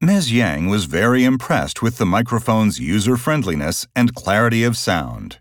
Ms. Yang was very impressed with the microphone's user friendliness and clarity of sound.